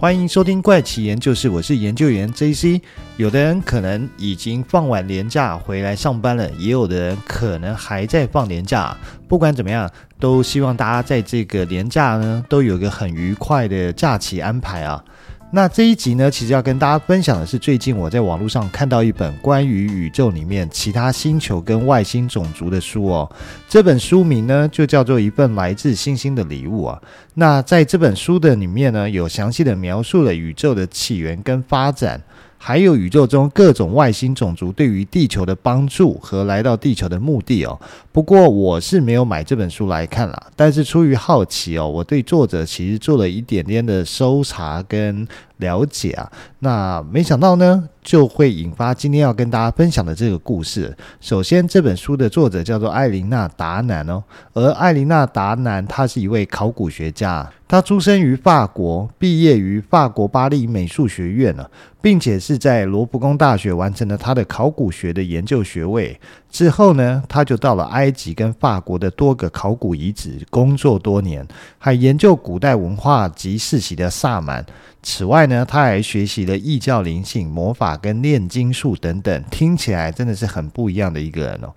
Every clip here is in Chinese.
欢迎收听怪奇研究室，我是研究员 JC。有的人可能已经放完年假回来上班了，也有的人可能还在放年假。不管怎么样，都希望大家在这个年假呢，都有个很愉快的假期安排啊。那这一集呢，其实要跟大家分享的是，最近我在网络上看到一本关于宇宙里面其他星球跟外星种族的书哦。这本书名呢，就叫做《一份来自星星的礼物》啊。那在这本书的里面呢，有详细的描述了宇宙的起源跟发展。还有宇宙中各种外星种族对于地球的帮助和来到地球的目的哦。不过我是没有买这本书来看啦，但是出于好奇哦，我对作者其实做了一点点的搜查跟了解啊。那没想到呢，就会引发今天要跟大家分享的这个故事。首先，这本书的作者叫做艾琳娜·达南哦，而艾琳娜·达南她是一位考古学家。她出生于法国，毕业于法国巴黎美术学院了，并且是在罗浮宫大学完成了她的考古学的研究学位。之后呢，他就到了埃及跟法国的多个考古遗址工作多年，还研究古代文化及世袭的萨满。此外呢，他还学习了异教灵性、魔法跟炼金术等等，听起来真的是很不一样的一个人哦。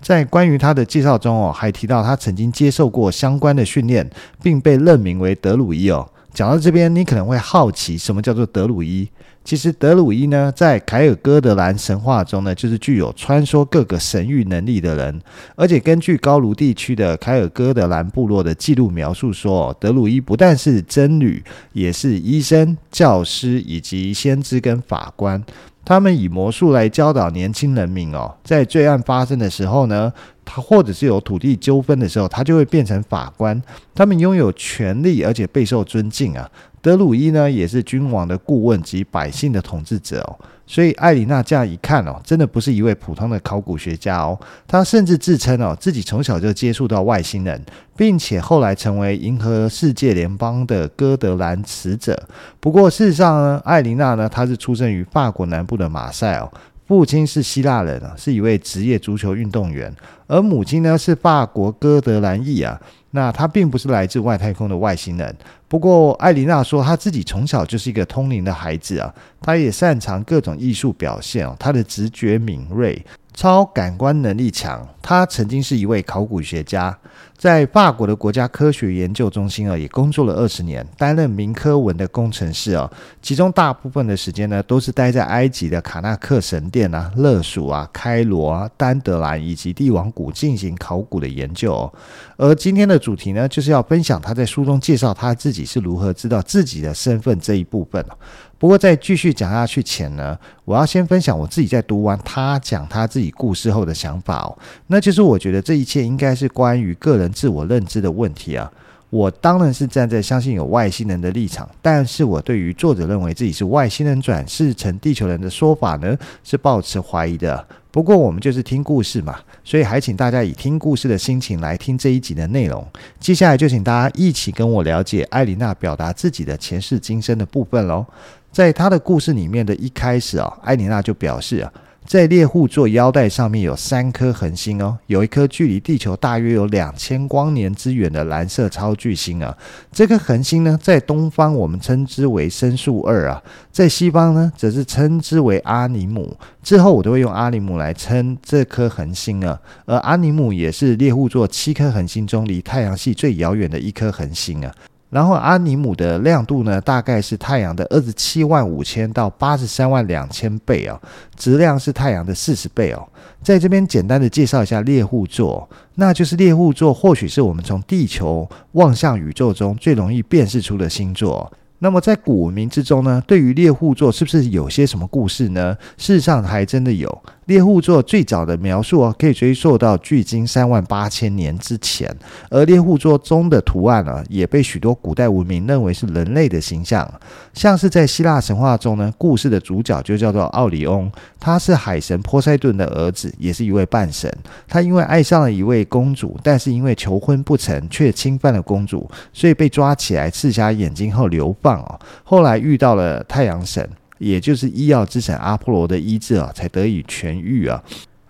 在关于他的介绍中哦，还提到他曾经接受过相关的训练，并被任命为德鲁伊哦。讲到这边，你可能会好奇，什么叫做德鲁伊？其实德鲁伊呢，在凯尔哥德兰神话中呢，就是具有穿梭各个神域能力的人。而且根据高卢地区的凯尔哥德兰部落的记录描述说，德鲁伊不但是僧侣，也是医生、教师以及先知跟法官。他们以魔术来教导年轻人民哦，在罪案发生的时候呢，他或者是有土地纠纷的时候，他就会变成法官。他们拥有权力，而且备受尊敬啊。德鲁伊呢，也是君王的顾问及百姓的统治者哦。所以艾琳娜这样一看哦，真的不是一位普通的考古学家哦。她甚至自称哦，自己从小就接触到外星人，并且后来成为银河世界联邦的哥德兰使者。不过事实上呢，艾琳娜呢，她是出生于法国南部的马赛哦，父亲是希腊人啊，是一位职业足球运动员，而母亲呢是法国哥德兰裔啊。那她并不是来自外太空的外星人。不过，艾琳娜说，她自己从小就是一个通灵的孩子啊，她也擅长各种艺术表现哦，她的直觉敏锐。超感官能力强，她曾经是一位考古学家，在法国的国家科学研究中心啊，也工作了二十年，担任铭刻文的工程师啊，其中大部分的时间呢，都是待在埃及的卡纳克神殿啊、勒属啊、开罗啊、丹德兰以及帝王谷进行考古的研究哦。而今天的主题呢，就是要分享他在书中介绍他自己是如何知道自己的身份这一部分。不过在继续讲下去前呢，我要先分享我自己在读完他讲他自己故事后的想法哦。那就是我觉得这一切应该是关于个人自我认知的问题啊。我当然是站在相信有外星人的立场，但是我对于作者认为自己是外星人转世成地球人的说法呢，是抱持怀疑的。不过我们就是听故事嘛，所以还请大家以听故事的心情来听这一集的内容。接下来就请大家一起跟我了解艾琳娜表达自己的前世今生的部分喽。在他的故事里面的一开始啊，艾琳娜就表示啊，在猎户座腰带上面有三颗恒星哦，有一颗距离地球大约有两千光年之远的蓝色超巨星啊。这颗恒星呢，在东方我们称之为参宿二啊，在西方呢，则是称之为阿尼姆。之后我都会用阿尼姆来称这颗恒星啊，而阿尼姆也是猎户座七颗恒星中离太阳系最遥远的一颗恒星啊。然后阿尼姆的亮度呢，大概是太阳的二十七万五千到八十三万两千倍哦，质量是太阳的四十倍哦。在这边简单的介绍一下猎户座，那就是猎户座或许是我们从地球望向宇宙中最容易辨识出的星座。那么在古文明之中呢，对于猎户座是不是有些什么故事呢？事实上还真的有。猎户座最早的描述啊，可以追溯到距今三万八千年之前，而猎户座中的图案呢，也被许多古代文明认为是人类的形象。像是在希腊神话中呢，故事的主角就叫做奥里翁，他是海神波塞顿的儿子，也是一位半神。他因为爱上了一位公主，但是因为求婚不成，却侵犯了公主，所以被抓起来刺瞎眼睛后流放哦。后来遇到了太阳神。也就是医药之神阿波罗的医治啊，才得以痊愈啊。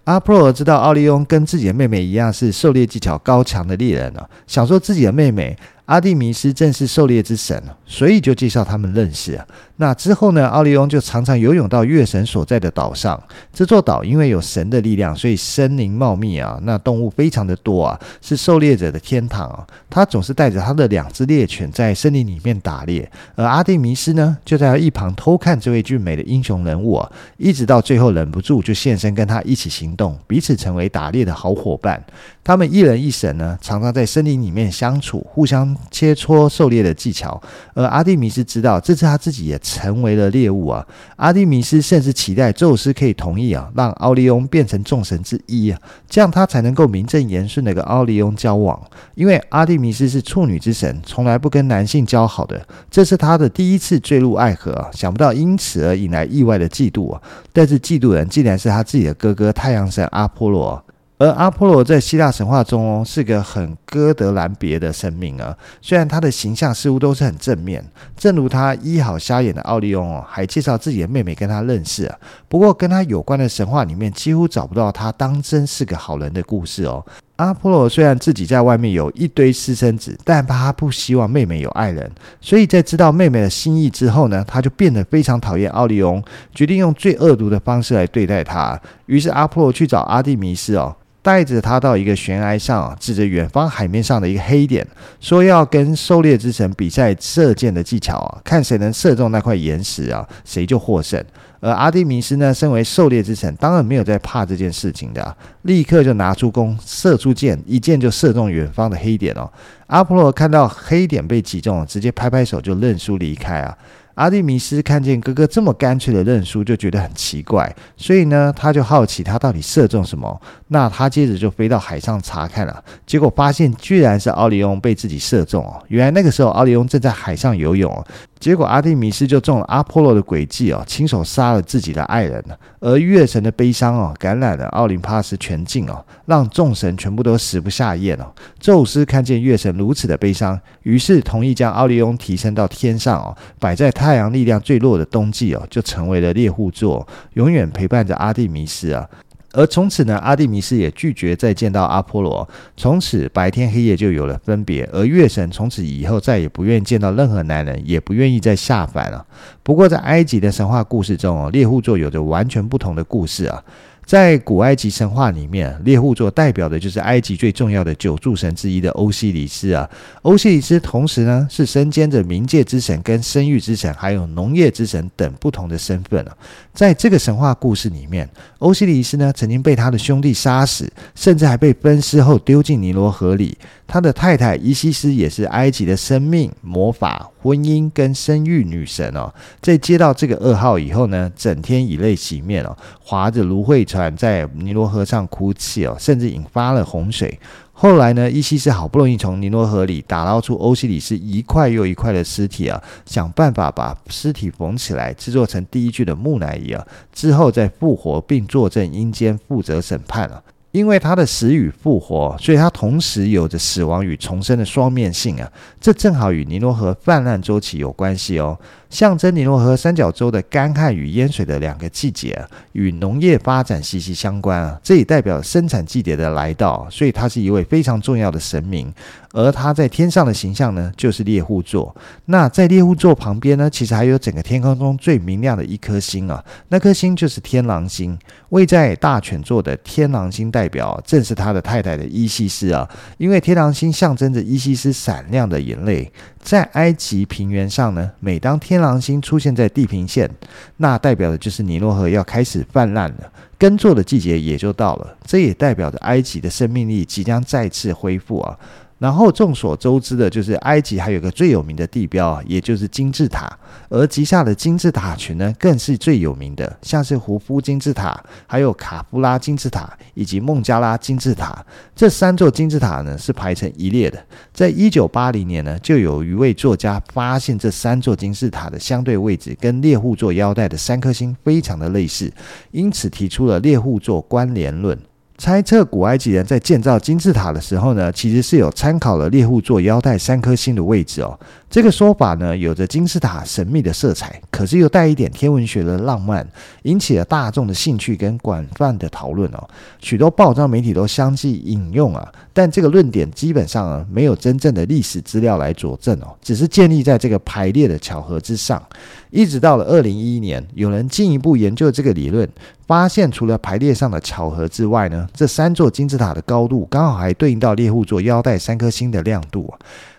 阿波罗知道奥利翁跟自己的妹妹一样是狩猎技巧高强的猎人啊，想说自己的妹妹。阿蒂米斯正是狩猎之神，所以就介绍他们认识。那之后呢，奥利翁就常常游泳到月神所在的岛上。这座岛因为有神的力量，所以森林茂密啊，那动物非常的多啊，是狩猎者的天堂啊。他总是带着他的两只猎犬在森林里面打猎，而阿蒂米斯呢，就在一旁偷看这位俊美的英雄人物啊，一直到最后忍不住就现身跟他一起行动，彼此成为打猎的好伙伴。他们一人一神呢，常常在森林里面相处，互相切磋狩猎的技巧。而阿蒂米斯知道，这次他自己也成为了猎物啊。阿蒂米斯甚至期待宙斯可以同意啊，让奥利翁变成众神之一啊，这样他才能够名正言顺的跟奥利翁交往。因为阿蒂米斯是处女之神，从来不跟男性交好的，这是他的第一次坠入爱河啊，想不到因此而引来意外的嫉妒啊。但是嫉妒人竟然是他自己的哥哥太阳神阿波罗。而阿波罗在希腊神话中哦，是个很哥德兰别的神明啊。虽然他的形象似乎都是很正面，正如他医好瞎眼的奥利翁哦，还介绍自己的妹妹跟他认识啊。不过跟他有关的神话里面，几乎找不到他当真是个好人的故事哦。阿波罗虽然自己在外面有一堆私生子，但他不希望妹妹有爱人，所以在知道妹妹的心意之后呢，他就变得非常讨厌奥利翁，决定用最恶毒的方式来对待他。于是阿波罗去找阿蒂米斯哦。带着他到一个悬崖上，指着远方海面上的一个黑点，说要跟狩猎之神比赛射箭的技巧啊，看谁能射中那块岩石啊，谁就获胜。而阿蒂米斯呢，身为狩猎之神，当然没有在怕这件事情的，立刻就拿出弓，射出箭，一箭就射中远方的黑点哦。阿波罗看到黑点被击中，直接拍拍手就认输离开啊。阿蒂米斯看见哥哥这么干脆的认输，就觉得很奇怪，所以呢，他就好奇他到底射中什么。那他接着就飞到海上查看了，结果发现居然是奥利翁被自己射中哦。原来那个时候奥利翁正在海上游泳。结果阿蒂米斯就中了阿波罗的诡计哦，亲手杀了自己的爱人，而月神的悲伤哦，感染了奥林帕斯全境哦，让众神全部都食不下咽哦。宙斯看见月神如此的悲伤，于是同意将奥利翁提升到天上哦，摆在太阳力量最弱的冬季哦，就成为了猎户座，永远陪伴着阿蒂米斯啊。而从此呢，阿蒂米斯也拒绝再见到阿波罗。从此白天黑夜就有了分别，而月神从此以后再也不愿意见到任何男人，也不愿意再下凡了。不过在埃及的神话故事中哦，猎户座有着完全不同的故事啊。在古埃及神话里面，猎户座代表的就是埃及最重要的九柱神之一的欧西里斯啊。欧西里斯同时呢是身兼着冥界之神、跟生育之神，还有农业之神等不同的身份啊。在这个神话故事里面，欧西里斯呢曾经被他的兄弟杀死，甚至还被分尸后丢进尼罗河里。他的太太伊西斯也是埃及的生命、魔法、婚姻跟生育女神哦。在接到这个噩耗以后呢，整天以泪洗面哦，划着芦荟船在尼罗河上哭泣哦，甚至引发了洪水。后来呢，伊西斯好不容易从尼罗河里打捞出欧西里斯一块又一块的尸体啊，想办法把尸体缝起来，制作成第一具的木乃伊啊，之后再复活并坐镇阴间负责审判了。因为他的死与复活，所以他同时有着死亡与重生的双面性啊，这正好与尼罗河泛滥周期有关系哦。象征尼罗河三角洲的干旱与淹水的两个季节，与农业发展息息相关啊。这也代表生产季节的来到，所以他是一位非常重要的神明。而他在天上的形象呢，就是猎户座。那在猎户座旁边呢，其实还有整个天空中最明亮的一颗星啊，那颗星就是天狼星。位在大犬座的天狼星代表，正是他的太太的伊西斯啊。因为天狼星象征着伊西斯闪亮的眼泪。在埃及平原上呢，每当天狼星出现在地平线，那代表的就是尼罗河要开始泛滥了，耕作的季节也就到了。这也代表着埃及的生命力即将再次恢复啊。然后众所周知的就是埃及还有个最有名的地标啊，也就是金字塔，而吉萨的金字塔群呢，更是最有名的，像是胡夫金字塔、还有卡夫拉金字塔以及孟加拉金字塔，这三座金字塔呢是排成一列的。在一九八零年呢，就有一位作家发现这三座金字塔的相对位置跟猎户座腰带的三颗星非常的类似，因此提出了猎户座关联论。猜测古埃及人在建造金字塔的时候呢，其实是有参考了猎户座腰带三颗星的位置哦。这个说法呢，有着金字塔神秘的色彩，可是又带一点天文学的浪漫，引起了大众的兴趣跟广泛的讨论哦。许多报章媒体都相继引用啊，但这个论点基本上啊，没有真正的历史资料来佐证哦，只是建立在这个排列的巧合之上。一直到了二零一一年，有人进一步研究这个理论，发现除了排列上的巧合之外呢，这三座金字塔的高度刚好还对应到猎户座腰带三颗星的亮度啊，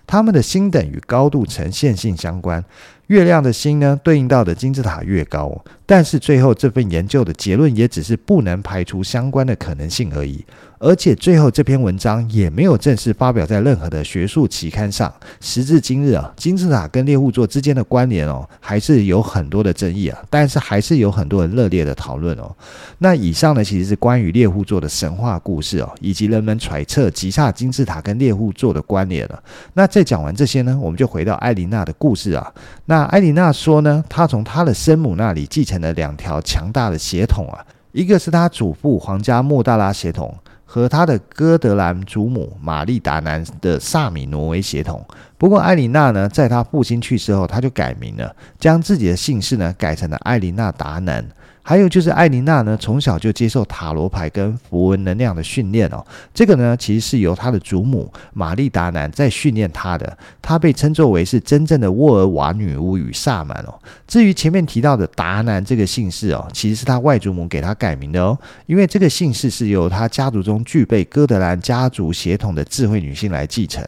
他们的星等与高度呈线性相关。月亮的星呢，对应到的金字塔越高。但是最后这份研究的结论也只是不能排除相关的可能性而已。而且最后这篇文章也没有正式发表在任何的学术期刊上。时至今日啊，金字塔跟猎户座之间的关联哦，还是有很多的争议啊。但是还是有很多人热烈的讨论哦。那以上呢，其实是关于猎户座的神话故事哦，以及人们揣测吉萨金字塔跟猎户座的关联了。那在讲完这些呢，我们就回到艾琳娜的故事啊。那艾琳娜说呢，她从她的生母那里继承了两条强大的血统啊，一个是她祖父皇家莫大拉血统。和他的哥德兰祖母玛丽达南的萨米挪威血统。不过艾琳娜呢，在她父亲去世后，她就改名了，将自己的姓氏呢改成了艾琳娜达南。还有就是艾琳娜呢，从小就接受塔罗牌跟符文能量的训练哦。这个呢，其实是由她的祖母玛丽达南在训练她的。她被称作为是真正的沃尔瓦女巫与萨满哦。至于前面提到的达南这个姓氏哦，其实是她外祖母给她改名的哦。因为这个姓氏是由她家族中具备哥德兰家族血统的智慧女性来继承。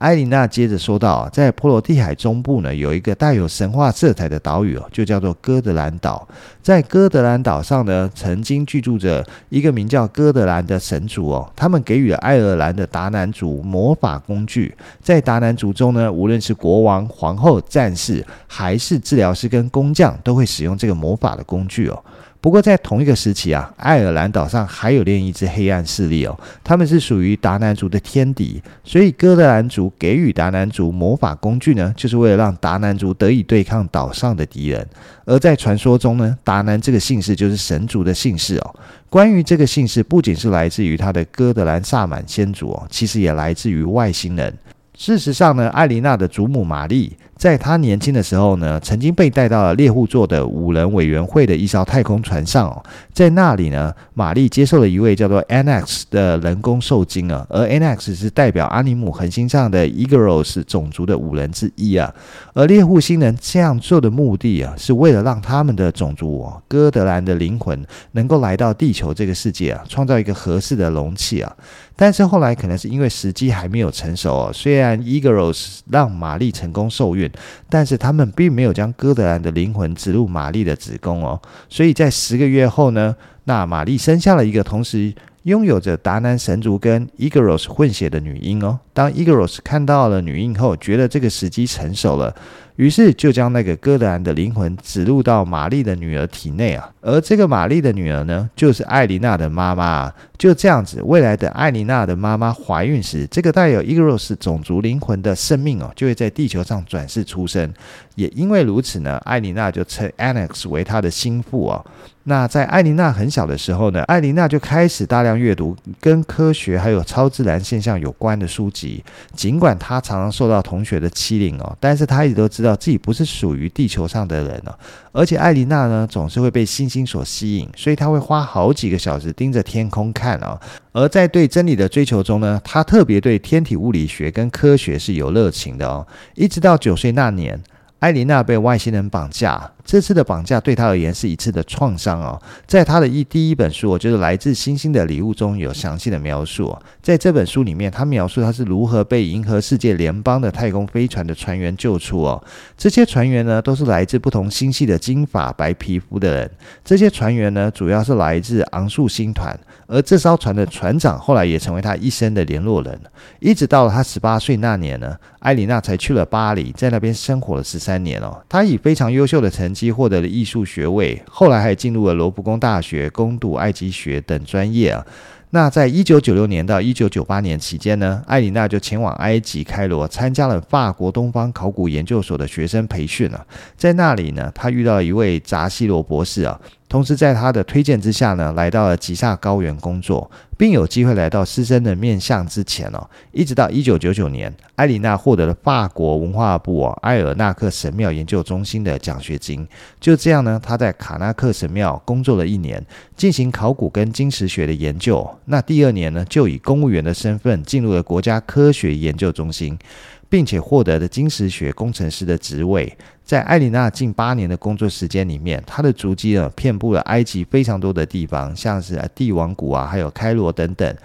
艾琳娜接着说道，在波罗的海中部呢，有一个带有神话色彩的岛屿哦，就叫做哥德兰岛。在哥德兰岛上呢，曾经居住着一个名叫哥德兰的神族哦。他们给予了爱尔兰的达南族魔法工具。在达南族中呢，无论是国王、皇后、战士，还是治疗师跟工匠，都会使用这个魔法的工具哦。不过，在同一个时期啊，爱尔兰岛上还有另一支黑暗势力哦，他们是属于达南族的天敌，所以哥德兰族给予达南族魔法工具呢，就是为了让达南族得以对抗岛上的敌人。而在传说中呢，达南这个姓氏就是神族的姓氏哦。关于这个姓氏，不仅是来自于他的哥德兰萨满先祖哦，其实也来自于外星人。事实上呢，艾琳娜的祖母玛丽，在他年轻的时候呢，曾经被带到了猎户座的五人委员会的一艘太空船上哦，在那里呢，玛丽接受了一位叫做 Anax 的人工受精啊，而 Anax 是代表阿尼姆恒星上的 Egros 种族的五人之一啊，而猎户星人这样做的目的啊，是为了让他们的种族哦，哥德兰的灵魂能够来到地球这个世界啊，创造一个合适的容器啊。但是后来可能是因为时机还没有成熟哦，虽然 Egros 让玛丽成功受孕，但是他们并没有将哥德兰的灵魂植入玛丽的子宫哦，所以在十个月后呢，那玛丽生下了一个同时拥有着达南神族跟 Igorot 混血的女婴哦。当 Igorot 看到了女婴后，觉得这个时机成熟了。于是就将那个哥德兰的灵魂植入到玛丽的女儿体内啊，而这个玛丽的女儿呢，就是艾琳娜的妈妈。就这样子，未来的艾琳娜的妈妈怀孕时，这个带有伊格罗斯种族灵魂的生命哦，就会在地球上转世出生。也因为如此呢，艾琳娜就称 Anax 为她的心腹哦。那在艾琳娜很小的时候呢，艾琳娜就开始大量阅读跟科学还有超自然现象有关的书籍。尽管她常常受到同学的欺凌哦，但是她一直都知道自己不是属于地球上的人哦。而且艾琳娜呢，总是会被星星所吸引，所以她会花好几个小时盯着天空看哦。而在对真理的追求中呢，她特别对天体物理学跟科学是有热情的哦。一直到九岁那年。艾琳娜被外星人绑架，这次的绑架对他而言是一次的创伤哦。在他的一第一本书，就是来自星星的礼物中有详细的描述。在这本书里面，他描述他是如何被银河世界联邦的太空飞船的船员救出哦。这些船员呢，都是来自不同星系的金发白皮肤的人。这些船员呢，主要是来自昂数星团。而这艘船的船长后来也成为他一生的联络人，一直到了他十八岁那年呢，艾莉娜才去了巴黎，在那边生活了十三年哦。他以非常优秀的成绩获得了艺术学位，后来还进入了罗浮宫大学攻读埃及学等专业啊。那在一九九六年到一九九八年期间呢，艾琳娜就前往埃及开罗，参加了法国东方考古研究所的学生培训啊。在那里呢，她遇到一位扎西罗博士啊。同时，在他的推荐之下呢，来到了吉萨高原工作，并有机会来到狮身人面像之前哦。一直到一九九九年，艾莉娜获得了法国文化部哦埃尔纳克神庙研究中心的奖学金。就这样呢，他在卡纳克神庙工作了一年，进行考古跟金石学的研究。那第二年呢，就以公务员的身份进入了国家科学研究中心。并且获得了金石学工程师的职位，在艾琳娜近八年的工作时间里面，她的足迹呢遍布了埃及非常多的地方，像是帝王谷啊，还有开罗等等。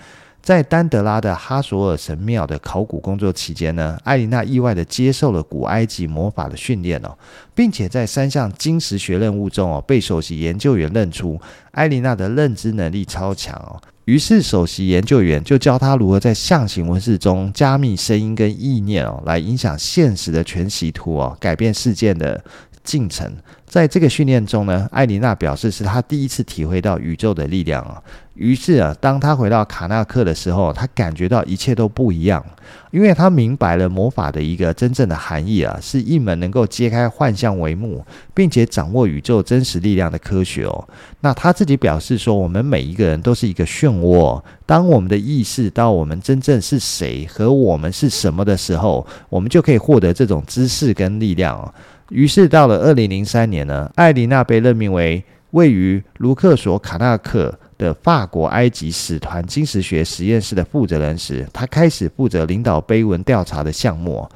在丹德拉的哈索尔神庙的考古工作期间呢，艾琳娜意外地接受了古埃及魔法的训练哦，并且在三项金石学任务中哦，被首席研究员认出艾琳娜的认知能力超强哦。于是，首席研究员就教他如何在象形文字中加密声音跟意念哦，来影响现实的全息图哦，改变事件的进程。在这个训练中呢，艾琳娜表示是她第一次体会到宇宙的力量啊。于是啊，当她回到卡纳克的时候，她感觉到一切都不一样，因为她明白了魔法的一个真正的含义啊，是一门能够揭开幻象帷幕，并且掌握宇宙真实力量的科学哦。那她自己表示说，我们每一个人都是一个漩涡，当我们的意识到我们真正是谁和我们是什么的时候，我们就可以获得这种知识跟力量哦。于是到了二零零三年呢，艾琳娜被任命为位于卢克索卡纳克的法国埃及使团金石学实验室的负责人时，他开始负责领导碑文调查的项目。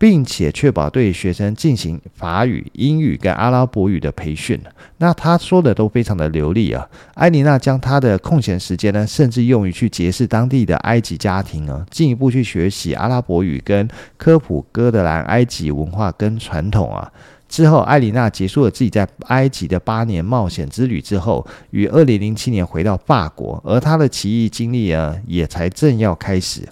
并且确保对学生进行法语、英语跟阿拉伯语的培训。那他说的都非常的流利啊。艾莉娜将她的空闲时间呢，甚至用于去结识当地的埃及家庭啊，进一步去学习阿拉伯语跟科普哥德兰埃及文化跟传统啊。之后，艾琳娜结束了自己在埃及的八年冒险之旅之后，于二零零七年回到法国，而她的奇异经历啊，也才正要开始。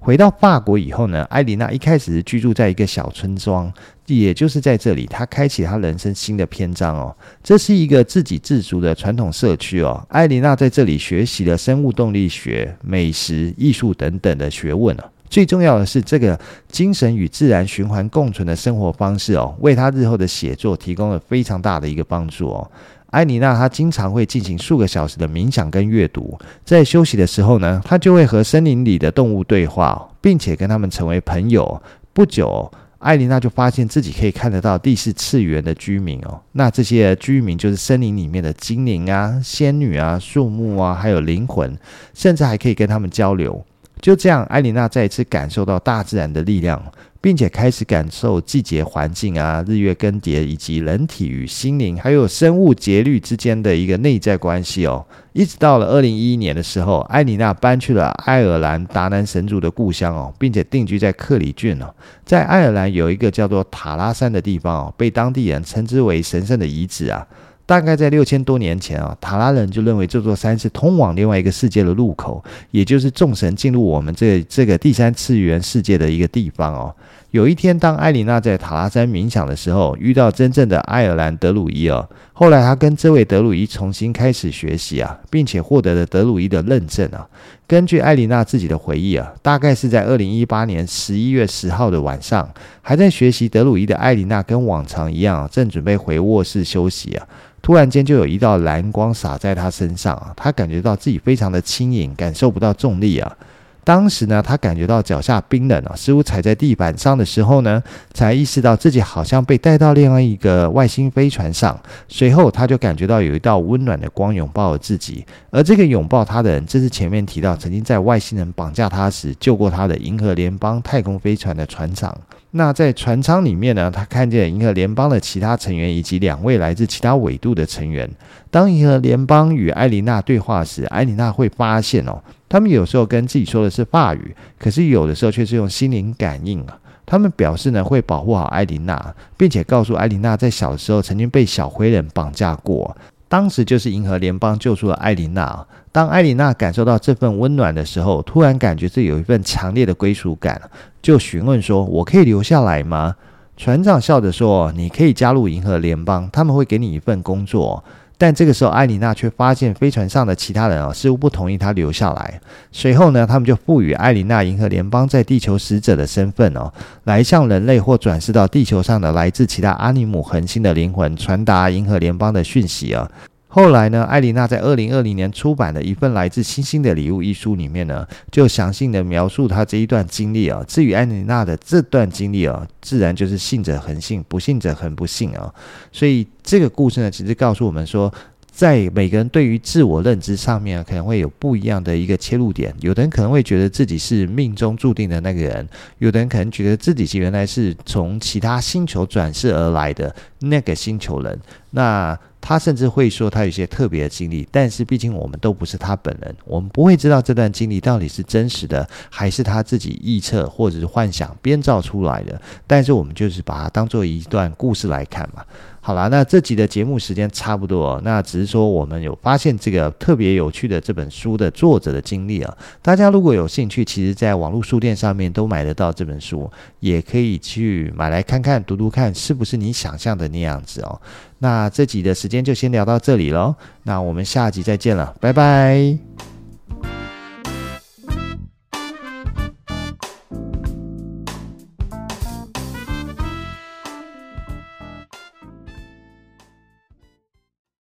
回到法国以后呢，艾琳娜一开始是居住在一个小村庄，也就是在这里，她开启她人生新的篇章哦。这是一个自给自足的传统社区哦。艾琳娜在这里学习了生物动力学、美食、艺术等等的学问哦。最重要的是，这个精神与自然循环共存的生活方式哦，为他日后的写作提供了非常大的一个帮助哦。艾莉娜她经常会进行数个小时的冥想跟阅读，在休息的时候呢，她就会和森林里的动物对话，并且跟他们成为朋友。不久，艾琳娜就发现自己可以看得到第四次元的居民哦，那这些居民就是森林里面的精灵啊、仙女啊、树木啊，还有灵魂，甚至还可以跟他们交流。就这样，艾琳娜再一次感受到大自然的力量。并且开始感受季节环境啊、日月更迭，以及人体与心灵还有生物节律之间的一个内在关系哦。一直到了二零一一年的时候，艾琳娜搬去了爱尔兰达南神族的故乡哦，并且定居在克里郡哦。在爱尔兰有一个叫做塔拉山的地方哦，被当地人称之为神圣的遗址啊。大概在六千多年前啊，塔拉人就认为这座山是通往另外一个世界的入口，也就是众神进入我们这这个第三次元世界的一个地方哦。有一天，当艾琳娜在塔拉山冥想的时候，遇到真正的爱尔兰德鲁伊哦。后来，她跟这位德鲁伊重新开始学习啊，并且获得了德鲁伊的认证啊。根据艾琳娜自己的回忆啊，大概是在二零一八年十一月十号的晚上，还在学习德鲁伊的艾琳娜跟往常一样，正准备回卧室休息啊。突然间，就有一道蓝光洒在他身上啊！他感觉到自己非常的轻盈，感受不到重力啊。当时呢，他感觉到脚下冰冷啊，似乎踩在地板上的时候呢，才意识到自己好像被带到另外一个外星飞船上。随后，他就感觉到有一道温暖的光拥抱了自己，而这个拥抱他的人，正是前面提到曾经在外星人绑架他时救过他的银河联邦太空飞船的船长。那在船舱里面呢，他看见银河联邦的其他成员以及两位来自其他纬度的成员。当银河联邦与艾琳娜对话时，艾琳娜会发现哦，他们有时候跟自己说的是法语，可是有的时候却是用心灵感应啊。他们表示呢，会保护好艾琳娜，并且告诉艾琳娜，在小时候曾经被小灰人绑架过。当时就是银河联邦救出了艾琳娜。当艾琳娜感受到这份温暖的时候，突然感觉自己有一份强烈的归属感，就询问说：“我可以留下来吗？”船长笑着说：“你可以加入银河联邦，他们会给你一份工作。”但这个时候，艾琳娜却发现飞船上的其他人啊，似乎不同意她留下来。随后呢，他们就赋予艾琳娜银河联邦在地球使者的身份哦，来向人类或转世到地球上的来自其他阿尼姆恒星的灵魂传达银河联邦的讯息啊。后来呢，艾琳娜在二零二零年出版的一份来自星星的礼物一书里面呢，就详细的描述她这一段经历啊。至于艾琳娜的这段经历啊，自然就是信者恒信，不信者恒不信啊。所以这个故事呢，其实告诉我们说，在每个人对于自我认知上面，可能会有不一样的一个切入点。有的人可能会觉得自己是命中注定的那个人，有的人可能觉得自己是原来是从其他星球转世而来的那个星球人。那他甚至会说他有一些特别的经历，但是毕竟我们都不是他本人，我们不会知道这段经历到底是真实的，还是他自己臆测或者是幻想编造出来的。但是我们就是把它当做一段故事来看嘛。好啦，那这集的节目时间差不多，那只是说我们有发现这个特别有趣的这本书的作者的经历啊。大家如果有兴趣，其实在网络书店上面都买得到这本书，也可以去买来看看、读读看，是不是你想象的那样子哦。那这集的时间就先聊到这里喽，那我们下集再见了，拜拜。